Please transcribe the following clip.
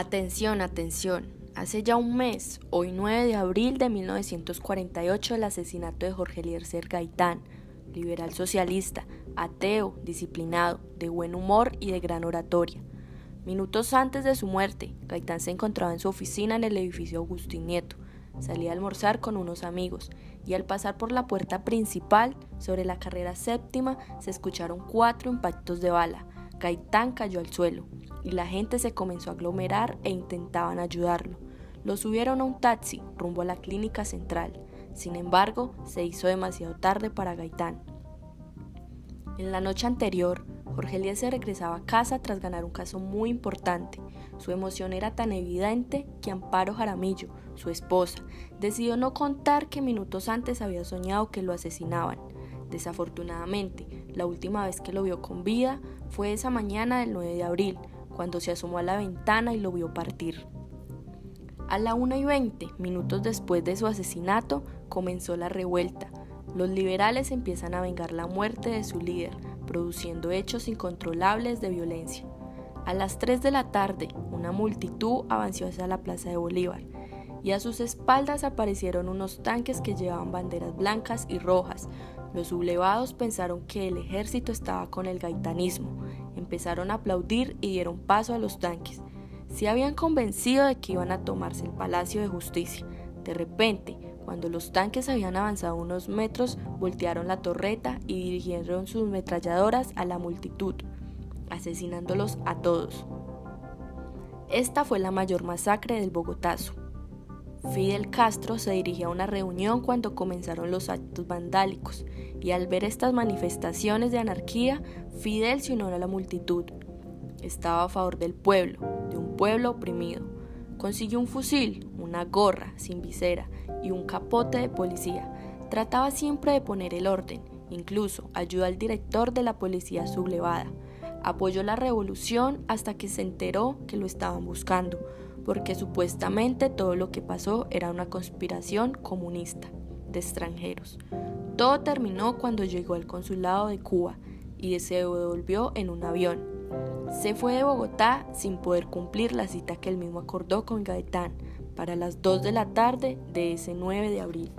Atención, atención. Hace ya un mes, hoy 9 de abril de 1948, el asesinato de Jorge Eliezer Gaitán, liberal socialista, ateo, disciplinado, de buen humor y de gran oratoria. Minutos antes de su muerte, Gaitán se encontraba en su oficina en el edificio Agustín Nieto. Salía a almorzar con unos amigos y al pasar por la puerta principal, sobre la carrera séptima, se escucharon cuatro impactos de bala. Gaitán cayó al suelo y la gente se comenzó a aglomerar e intentaban ayudarlo. Lo subieron a un taxi rumbo a la clínica central. Sin embargo, se hizo demasiado tarde para Gaitán. En la noche anterior, Jorge Elías se regresaba a casa tras ganar un caso muy importante. Su emoción era tan evidente que Amparo Jaramillo, su esposa, decidió no contar que minutos antes había soñado que lo asesinaban. Desafortunadamente, la última vez que lo vio con vida fue esa mañana del 9 de abril, cuando se asomó a la ventana y lo vio partir. A la 1 y 20, minutos después de su asesinato, comenzó la revuelta. Los liberales empiezan a vengar la muerte de su líder, produciendo hechos incontrolables de violencia. A las 3 de la tarde, una multitud avanzó hacia la Plaza de Bolívar y a sus espaldas aparecieron unos tanques que llevaban banderas blancas y rojas. Los sublevados pensaron que el ejército estaba con el gaitanismo empezaron a aplaudir y dieron paso a los tanques. Se habían convencido de que iban a tomarse el Palacio de Justicia. De repente, cuando los tanques habían avanzado unos metros, voltearon la torreta y dirigieron sus metralladoras a la multitud, asesinándolos a todos. Esta fue la mayor masacre del Bogotazo. Fidel Castro se dirigía a una reunión cuando comenzaron los actos vandálicos y al ver estas manifestaciones de anarquía, Fidel se unió a la multitud. Estaba a favor del pueblo, de un pueblo oprimido. Consiguió un fusil, una gorra sin visera y un capote de policía. Trataba siempre de poner el orden, incluso ayudó al director de la policía sublevada. Apoyó la revolución hasta que se enteró que lo estaban buscando porque supuestamente todo lo que pasó era una conspiración comunista de extranjeros. Todo terminó cuando llegó al consulado de Cuba y se devolvió en un avión. Se fue de Bogotá sin poder cumplir la cita que él mismo acordó con Gaetán para las 2 de la tarde de ese 9 de abril.